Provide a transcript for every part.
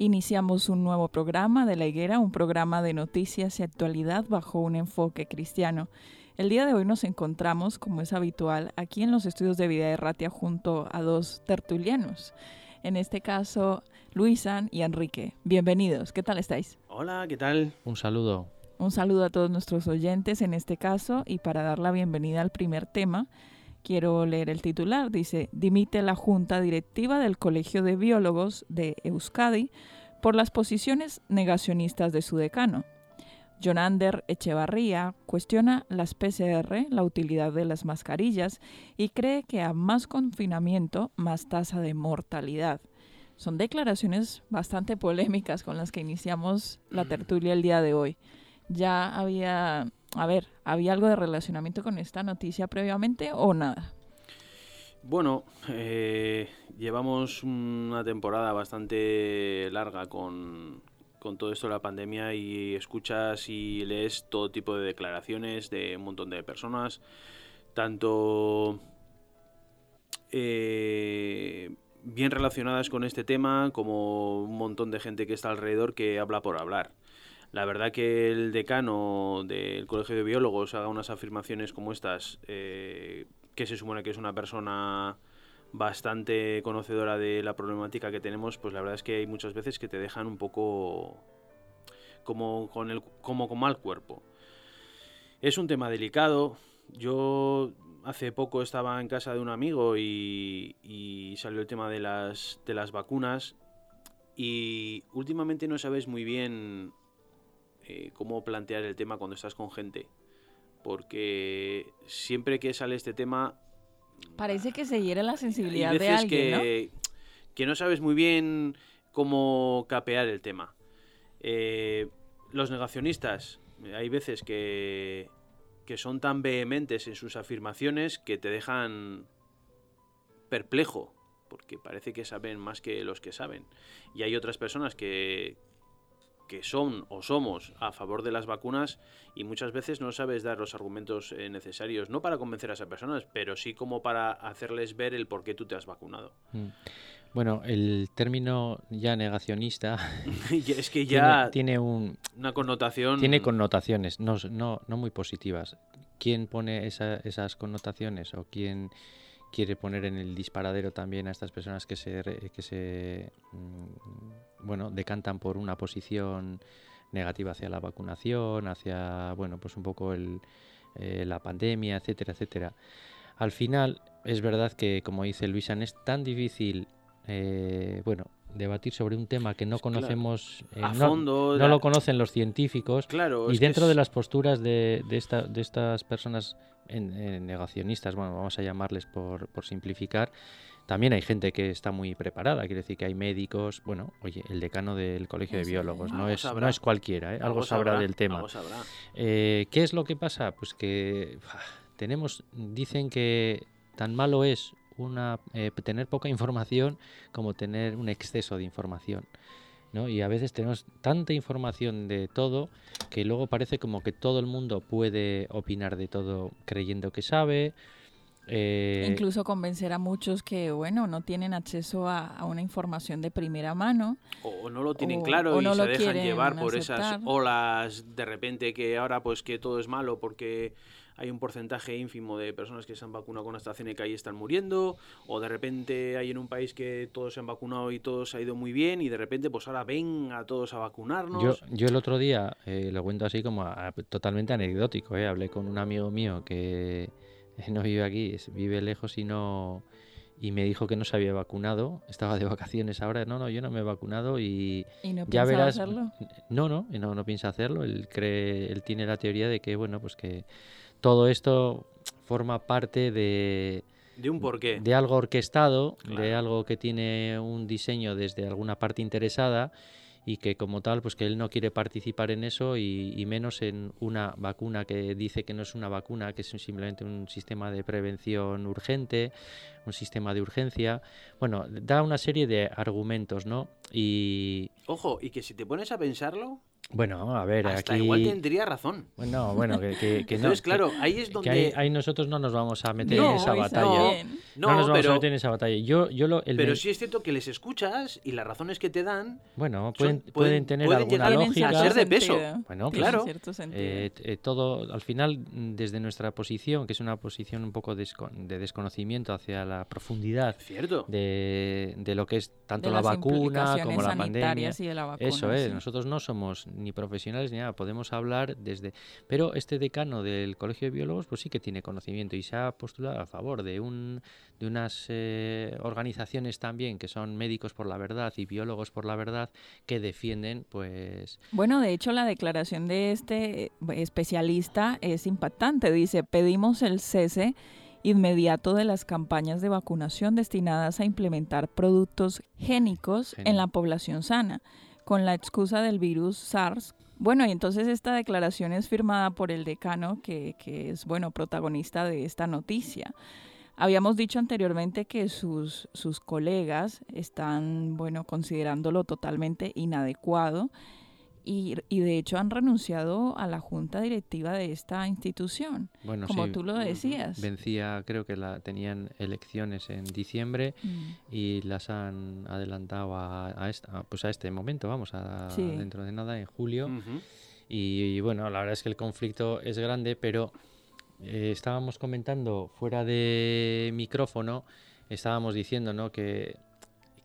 Iniciamos un nuevo programa de La Higuera, un programa de noticias y actualidad bajo un enfoque cristiano. El día de hoy nos encontramos, como es habitual, aquí en los estudios de Vida Erratia junto a dos tertulianos. En este caso, Luisan y Enrique. Bienvenidos, ¿qué tal estáis? Hola, ¿qué tal? Un saludo. Un saludo a todos nuestros oyentes en este caso y para dar la bienvenida al primer tema, quiero leer el titular. Dice, dimite la Junta Directiva del Colegio de Biólogos de Euskadi por las posiciones negacionistas de su decano. Jonander Echevarría cuestiona las PCR, la utilidad de las mascarillas, y cree que a más confinamiento, más tasa de mortalidad. Son declaraciones bastante polémicas con las que iniciamos la tertulia el día de hoy. Ya había a ver, ¿había algo de relacionamiento con esta noticia previamente o nada? Bueno, eh, llevamos una temporada bastante larga con, todo esto de la pandemia y escuchas y lees todo tipo de declaraciones de un montón de personas, tanto eh, bien relacionadas con este tema como un montón de gente que está alrededor que habla por hablar. La verdad que el decano del Colegio de Biólogos haga unas afirmaciones como estas, eh, que se supone que es una persona bastante conocedora de la problemática que tenemos, pues la verdad es que hay muchas veces que te dejan un poco como con, el, como con mal cuerpo. Es un tema delicado. Yo hace poco estaba en casa de un amigo y, y salió el tema de las, de las vacunas y últimamente no sabes muy bien eh, cómo plantear el tema cuando estás con gente. Porque siempre que sale este tema... Parece que se hiere la sensibilidad de alguien, que, ¿no? que no sabes muy bien cómo capear el tema. Eh, los negacionistas, hay veces que, que son tan vehementes en sus afirmaciones que te dejan perplejo, porque parece que saben más que los que saben. Y hay otras personas que, que son o somos a favor de las vacunas y muchas veces no sabes dar los argumentos eh, necesarios, no para convencer a esas personas, pero sí como para hacerles ver el por qué tú te has vacunado. Mm. Bueno, el término ya negacionista es que ya tiene, una connotación tiene connotaciones no, no, no muy positivas. ¿Quién pone esas connotaciones o quién quiere poner en el disparadero también a estas personas que se, que se mm, bueno, decantan por una posición negativa hacia la vacunación, hacia bueno, pues un poco el, eh, la pandemia, etcétera, etcétera. Al final es verdad que, como dice Luisa, es tan difícil eh, bueno, debatir sobre un tema que no conocemos eh, a fondo, no, lo conocen los científicos claro, y dentro de las posturas de, de, esta, de estas personas en, negacionistas, bueno, vamos a llamarles por, por, simplificar, también hay gente que está muy preparada, quiere decir que hay médicos, bueno, oye, el decano del Colegio de Biólogos, no es, no es cualquiera, ¿eh? algo, sabrá, del tema. Eh, ¿Qué es lo que pasa? Pues que tenemos, dicen que tan malo es una eh, tener poca información como tener un exceso de información. ¿no? Y a veces tenemos tanta información de todo que luego parece como que todo el mundo puede opinar de todo creyendo que sabe. Eh, Incluso convencer a muchos que, bueno, no tienen acceso a, una información de primera mano. O, no lo tienen claro y se dejan llevar por esas olas de repente que ahora pues que todo es malo porque hay un porcentaje ínfimo de personas que se han vacunado con AstraZeneca y están muriendo, o de repente hay en un país que todos se han vacunado y todos ha ido muy bien, y de repente pues ahora ven a todos a vacunarnos. Yo, yo el otro día, eh, lo cuento así como totalmente anecdótico, eh, hablé con un amigo mío que no vive aquí, vive lejos y no y me dijo que no se había vacunado, estaba de vacaciones ahora, no, no, yo no me he vacunado y, ¿Y no ya verás, hacerlo? No, no, no, no piensa hacerlo, él cree, él tiene la teoría de que bueno, pues que todo esto forma parte de... De un porqué. De algo orquestado, de algo que tiene un diseño desde alguna parte interesada y que como tal, pues que él no quiere participar en eso y, menos en una vacuna que dice que no es una vacuna, que es simplemente un sistema de prevención urgente, un sistema de urgencia. Bueno, da una serie de argumentos, ¿no? Y... Ojo, y que si te pones a pensarlo, bueno, a ver, Hasta aquí... igual tendría razón. Bueno, bueno, que, que, que Entonces, claro, ahí es donde... ahí, nosotros no nos vamos a meter en esa batalla. No, nos vamos a meter en esa batalla. Yo, yo lo, pero sí es cierto que les escuchas y las razones que te dan... Bueno, pueden, pueden, tener alguna lógica. a ser de peso. Bueno, claro. Eh, eh, todo, al final, desde nuestra posición, que es una posición un poco de desconocimiento hacia la profundidad cierto. De, de lo que es tanto la vacuna como la pandemia. Y de la vacuna, Eso es, nosotros no somos ni profesionales ni nada, podemos hablar desde... Pero este decano del Colegio de Biólogos pues sí que tiene conocimiento y se ha postulado a favor de, un, de unas eh, organizaciones también que son médicos por la verdad y biólogos por la verdad que defienden pues... Bueno, de hecho la declaración de este eh, especialista es impactante, dice, pedimos el cese inmediato de las campañas de vacunación destinadas a implementar productos génicos en la población sana con la excusa del virus SARS. Bueno, y entonces esta declaración es firmada por el decano, que, es, bueno, protagonista de esta noticia. Habíamos dicho anteriormente que sus, sus colegas están, bueno, considerándolo totalmente inadecuado y, y, de hecho han renunciado a la junta directiva de esta institución, bueno, como tú lo decías. Vencía, creo que la tenían elecciones en diciembre mm. y las han adelantado a, a, esta, pues a este momento, vamos, a, dentro de nada, en julio. y, bueno, la verdad es que el conflicto es grande, pero eh, estábamos comentando fuera de micrófono, estábamos diciendo ¿no? que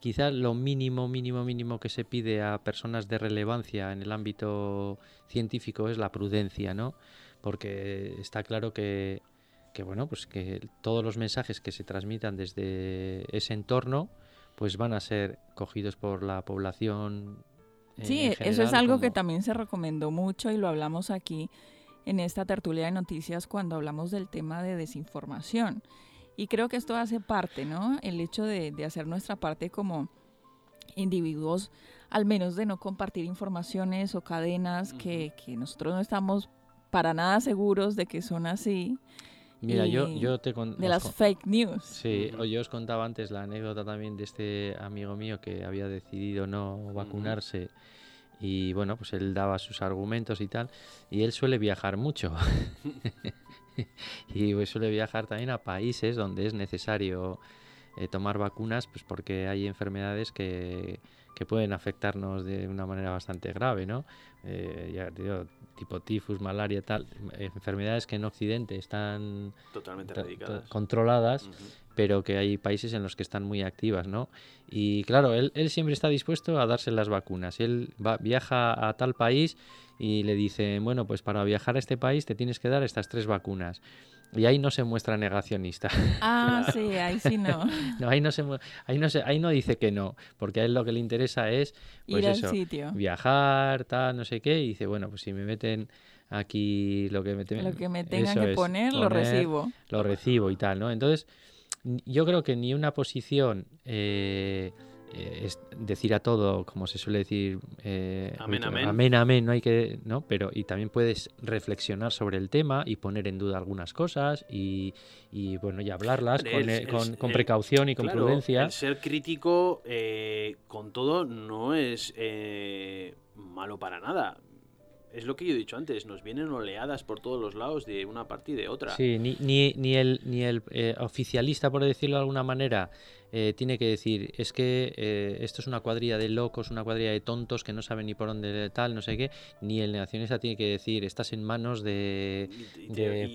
quizás lo mínimo, mínimo, mínimo que se pide a personas de relevancia en el ámbito científico es la prudencia, ¿no? Porque está claro que, bueno, pues que todos los mensajes que se transmitan desde ese entorno, pues van a ser cogidos por la población. Sí, eso es algo que también se recomendó mucho y lo hablamos aquí en esta tertulia de noticias cuando hablamos del tema de desinformación. Y creo que esto hace parte, ¿no? El hecho de, hacer nuestra parte como individuos, al menos de no compartir informaciones o cadenas que, nosotros no estamos para nada seguros de que son así. Mira, yo, yo te De las fake news. Sí, yo os contaba antes la anécdota también de este amigo mío que había decidido no vacunarse. Y bueno, pues él daba sus argumentos y tal. Y él suele viajar mucho. y pues suele viajar también a países donde es necesario eh, tomar vacunas, pues porque hay enfermedades que, que, pueden afectarnos de una manera bastante grave, ¿no? Eh, ya digo, tipo tifus, malaria, tal, enfermedades que en Occidente están totalmente controladas, pero que hay países en los que están muy activas, ¿no? Y claro, él, él siempre está dispuesto a darse las vacunas. Él va, viaja a tal país y le dicen, bueno, pues para viajar a este país te tienes que dar estas tres vacunas. Y ahí no se muestra negacionista. Ah, sí, ahí sí no. no, ahí no se, ahí no se, ahí no dice que no, porque a él lo que le interesa es pues ir eso, sitio. viajar, tal, no sé qué, y dice, bueno, pues si me meten aquí lo que me, lo que me tengan que poner, lo recibo. Lo recibo y tal, ¿no? Entonces, yo creo que ni una posición eh, eh, decir a todo, como se suele decir, eh, amén, amén, amén, no hay que, ¿no? Pero y también puedes reflexionar sobre el tema y poner en duda algunas cosas y, bueno, y hablarlas con, con, precaución y con prudencia. ser crítico con todo no es malo para nada es lo que yo he dicho antes, nos vienen oleadas por todos los lados de una parte y de otra. Sí, ni, ni, ni el, ni el oficialista, por decirlo de alguna manera, eh, tiene que decir, es que eh, esto es una cuadrilla de locos, una cuadrilla de tontos que no saben ni por dónde tal, no sé qué, ni el negacionista tiene que decir, estás en manos de,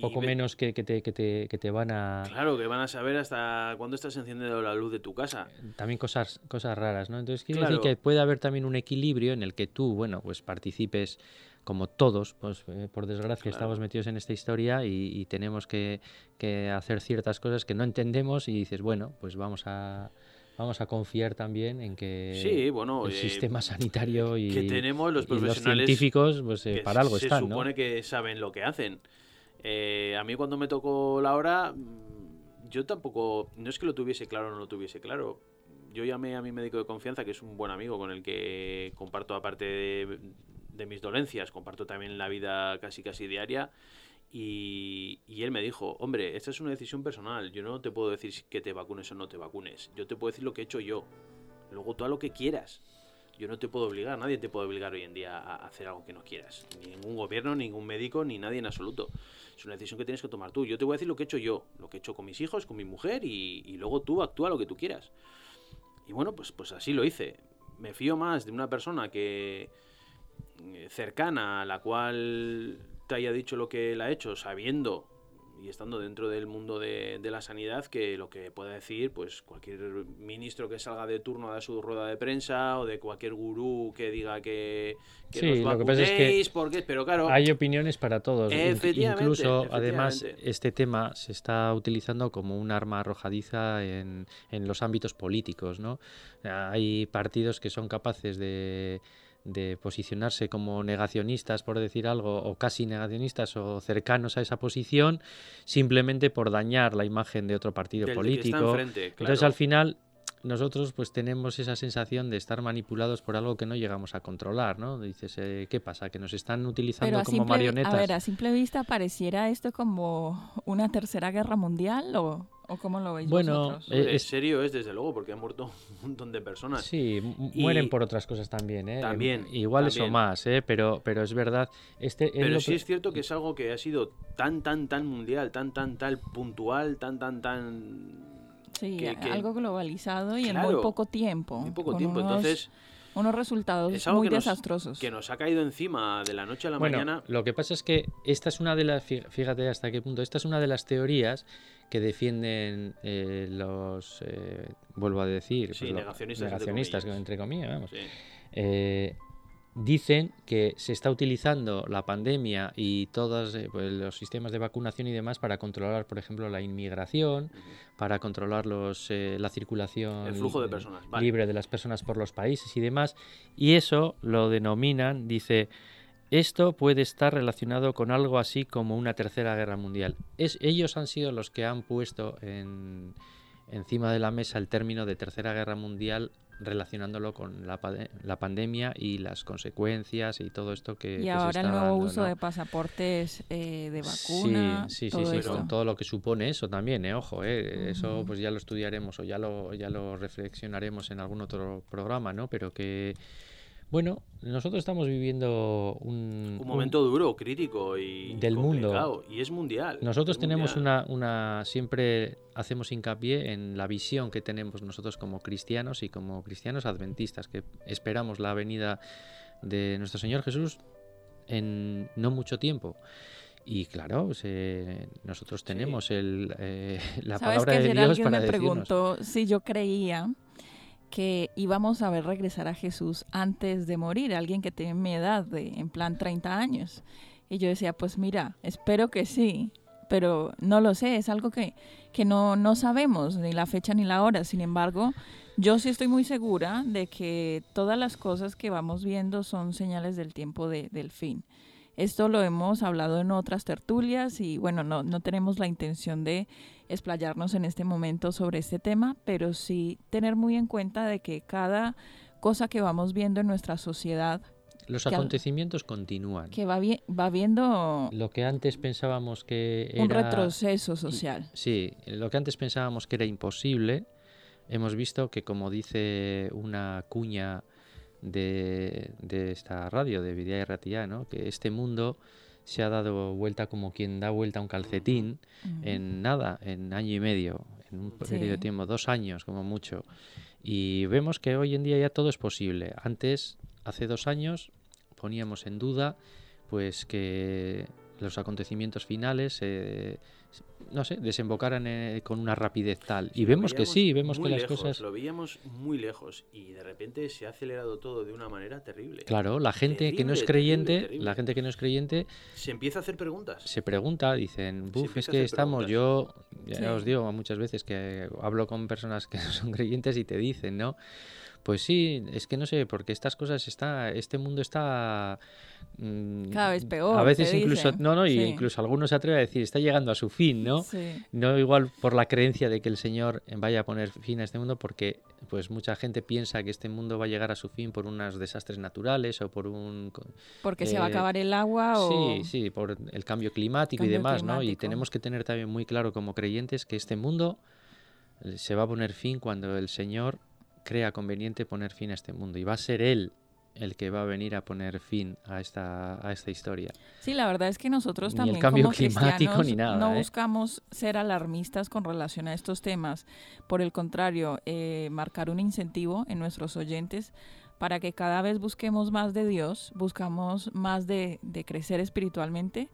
poco menos que, te, que, te, que, te, van a... Claro, que van a saber hasta cuándo estás encendiendo la luz de tu casa. También cosas, cosas raras, ¿no? Entonces quiere decir que puede haber también un equilibrio en el que tú, bueno, pues participes como todos, pues eh, por desgracia estamos metidos en esta historia y, tenemos que, hacer ciertas cosas que no entendemos y dices, bueno, pues vamos a vamos a confiar también en que bueno, el sistema sanitario y, que tenemos los, científicos pues eh, para algo están, se supone que saben lo que hacen. Eh, a mí cuando me tocó la hora, mm, yo tampoco, no es que lo tuviese claro o no lo tuviese claro. Yo llamé a mi médico de confianza, que es un buen amigo con el que comparto aparte de, de mis dolencias, comparto también la vida casi casi diaria. Y, él me dijo, hombre, esta es una decisión personal, yo no te puedo decir que te vacunes o no te vacunes, yo te puedo decir lo que he hecho yo, luego tú a lo que quieras. Yo no te puedo obligar, nadie te puede obligar hoy en día a hacer algo que no quieras. ningún gobierno, ningún médico, ni nadie en absoluto. Es una decisión que tienes que tomar tú. Yo te voy a decir lo que he hecho yo, lo que he hecho con mis hijos, con mi mujer, y, y luego tú actúa lo que tú quieras. Y bueno, pues, pues así lo hice. Me fío más de una persona que, cercana a la cual te haya dicho lo que él ha hecho, sabiendo y estando dentro del mundo de, la sanidad, que lo que pueda decir, pues cualquier ministro que salga de turno a su rueda de prensa o de cualquier gurú que diga que, que sí, lo que pasa es que porque, pero claro, hay opiniones para todos. Incluso, además, este tema se está utilizando como un arma arrojadiza en, en los ámbitos políticos, ¿no? Hay partidos que son capaces de de posicionarse como negacionistas, por decir algo, o casi negacionistas o cercanos a esa posición, simplemente por dañar la imagen de otro partido político. Entonces, al final, nosotros pues tenemos esa sensación de estar manipulados por algo que no llegamos a controlar, ¿no? Dices, eh, ¿qué pasa? ¿Que nos están utilizando como marionetas? A ver, a simple vista pareciera esto como una tercera guerra mundial o, ¿O cómo lo veis bueno, eh, es serio es desde luego porque han muerto un montón de personas. Sí, mueren por otras cosas también, ¿eh? También. Igual eso más, ¿eh? Pero, pero es verdad. Este, pero sí es cierto que es algo que ha sido tan, tan, tan mundial, tan, tan, tan puntual, tan, tan, tan... Sí, algo globalizado y en muy poco tiempo. Muy poco tiempo, entonces unos resultados muy desastrosos. que nos ha caído encima de la noche a la bueno, mañana. Lo que pasa es que esta es una de las, fíjate hasta qué punto, esta es una de las teorías que defienden eh, los, eh, vuelvo a decir, pues negacionistas, entre comillas, vamos. Eh, dicen que se está utilizando la pandemia y todos pues, los sistemas de vacunación y demás para controlar, por ejemplo, la inmigración, para controlar los, la circulación El flujo de personas, libre de las personas por los países y demás. Y eso lo denominan, dice, esto puede estar relacionado con algo así como una tercera guerra mundial. Es, ellos han sido los que han puesto en, encima de la mesa el término de tercera guerra mundial relacionándolo con la, la pandemia y las consecuencias y todo esto que, y ahora el nuevo uso de pasaportes eh, de vacuna sí sí sí, con todo lo que supone eso también eh, ojo eh, eso pues ya lo estudiaremos o ya lo ya lo reflexionaremos en algún otro programa no pero que bueno, nosotros estamos viviendo un, un momento duro, crítico y del mundo y es mundial. Nosotros tenemos Una, una siempre hacemos hincapié en la visión que tenemos nosotros como cristianos y como cristianos adventistas que esperamos la venida de nuestro Señor Jesús en no mucho tiempo. Y claro, nosotros tenemos el, eh, la palabra de Dios para me preguntó si yo creía que íbamos a ver regresar a Jesús antes de morir, alguien que tiene mi edad, de, en plan 30 años. Y yo decía, pues mira, espero que sí, pero no lo sé, es algo que, que no, no sabemos, ni la fecha ni la hora. Sin embargo, yo sí estoy muy segura de que todas las cosas que vamos viendo son señales del tiempo de, del fin. Esto lo hemos hablado en otras tertulias y bueno, no, no tenemos la intención de explayarnos en este momento sobre este tema, pero sí tener muy en cuenta de que cada cosa que vamos viendo en nuestra sociedad los acontecimientos continúan. Que va, va viendo... Lo que antes pensábamos que era... Un retroceso social. Sí, lo que antes pensábamos que era imposible, hemos visto que como dice una cuña de, esta radio, de Videa y Ratía, ¿no? que este mundo se ha dado vuelta como quien da vuelta a un calcetín en nada, en año y medio, en un periodo de tiempo, dos años como mucho. Y vemos que hoy en día ya todo es posible. Antes, hace dos años, poníamos en duda pues que los acontecimientos finales eh, no sé, desembocaran eh, con una rapidez tal. y vemos que sí, vemos que las cosas... Lo veíamos muy lejos y de repente se ha acelerado todo de una manera terrible. Claro, la gente que no es creyente, la gente que no es creyente... Se empieza a hacer preguntas. Se pregunta, dicen, buf, es que estamos, yo ya os digo muchas veces que hablo con personas que no son creyentes y te dicen, ¿no? Pues sí, es que no sé, porque estas cosas está, este mundo está mm, cada vez peor. A veces incluso, no, no, y incluso algunos se atreve a decir, está llegando a su fin, ¿no? No igual por la creencia de que el Señor vaya a poner fin a este mundo, porque pues mucha gente piensa que este mundo va a llegar a su fin por unos desastres naturales o por un... Porque se va a eh, acabar el agua o... Sí, sí, por el cambio climático y demás, ¿no? Y tenemos que tener también muy claro como creyentes que este mundo se va a poner fin cuando el Señor crea conveniente poner fin a este mundo y va a ser él el que va a venir a poner fin a esta, a esta historia. Sí, la verdad es que nosotros también el cambio climático ni nada, no ¿eh? buscamos ser alarmistas con relación a estos temas. Por el contrario, eh, marcar un incentivo en nuestros oyentes para que cada vez busquemos más de Dios, buscamos más de, de crecer espiritualmente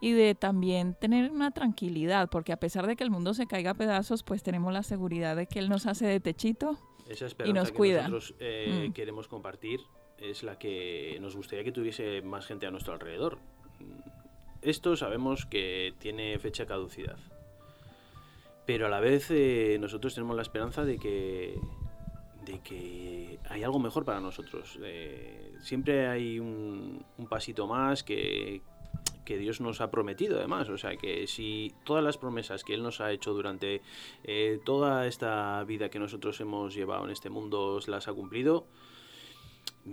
y de también tener una tranquilidad, porque a pesar de que el mundo se caiga a pedazos, pues tenemos la seguridad de que Él nos hace de techito esa esperanza nos que cuida. nosotros eh, mm. queremos compartir es la que nos gustaría que tuviese más gente a nuestro alrededor. Esto sabemos que tiene fecha caducidad. Pero a la vez eh, nosotros tenemos la esperanza de que, de que hay algo mejor para nosotros. Eh, siempre hay un, un pasito más que, que Dios nos ha prometido además. O sea que si todas las promesas que Él nos ha hecho durante eh, toda esta vida que nosotros hemos llevado en este mundo las ha cumplido,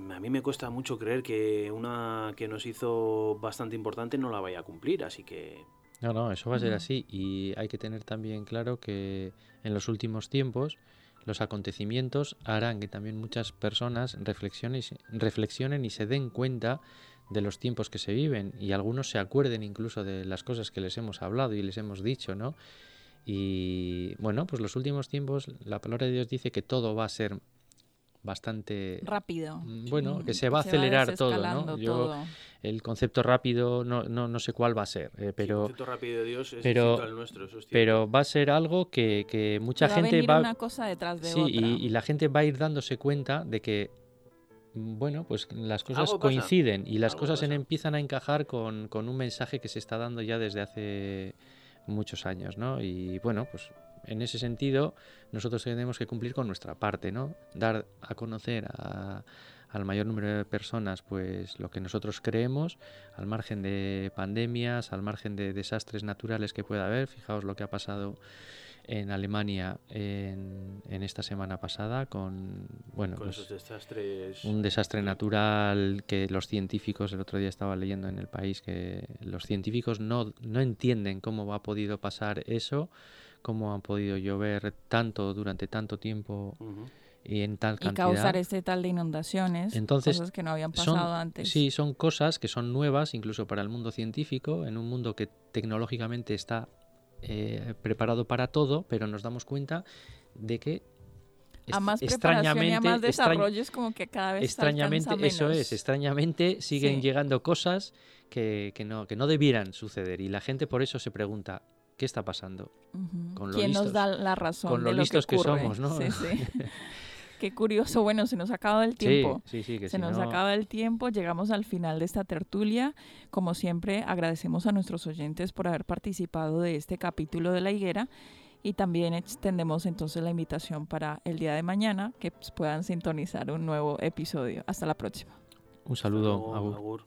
a mí me cuesta mucho creer que una que nos hizo bastante importante no la vaya a cumplir. Así que... No, no, eso va a ser así. Y hay que tener también claro que en los últimos tiempos los acontecimientos harán que también muchas personas reflexionen, reflexionen y se den cuenta de los tiempos que se viven y algunos se acuerden incluso de las cosas que les hemos hablado y les hemos dicho, ¿no? Y bueno, pues los últimos tiempos la palabra de Dios dice que todo va a ser bastante rápido. Mm, bueno, que se va a acelerar todo, ¿no? Yo el concepto rápido no, no, no, sé cuál va a ser, eh, pero el concepto rápido de Dios es pero, al nuestro, eso es pero va a ser algo que, que mucha va gente a va una cosa detrás de sí, otra. Y, y la gente va a ir dándose cuenta de que bueno, pues las cosas coinciden y las cosas empiezan a encajar con, con, un mensaje que se está dando ya desde hace muchos años, ¿no? Y bueno, pues en ese sentido nosotros tenemos que cumplir con nuestra parte, ¿no? Dar a conocer al mayor número de personas pues lo que nosotros creemos, al margen de pandemias, al margen de desastres naturales que pueda haber. Fijaos lo que ha pasado en Alemania en, esta semana pasada con bueno pues desastres un desastre natural que los científicos el otro día estaba leyendo en el país que los científicos no, no entienden cómo ha podido pasar eso cómo ha podido llover tanto durante tanto tiempo y en tal cantidad. Y causar este tal de inundaciones, Entonces, cosas que no habían pasado antes. Sí, son cosas que son nuevas incluso para el mundo científico, en un mundo que tecnológicamente está eh, preparado para todo, pero nos damos cuenta de que a más extrañamente, y a más desarrollo es como que cada vez extrañamente eso es extrañamente siguen llegando cosas que, que, no que no debieran suceder y la gente por eso se pregunta qué está pasando con lo ¿Quién nos da la razón con lo, listos que, somos no sí, sí. Qué curioso. Bueno, se nos acaba el tiempo. Sí, sí, que se nos acaba el tiempo. Llegamos al final de esta tertulia. Como siempre, agradecemos a nuestros oyentes por haber participado de este capítulo de La Higuera. Y también extendemos entonces la invitación para el día de mañana que puedan sintonizar un nuevo episodio. Hasta la próxima. Un saludo, Agur.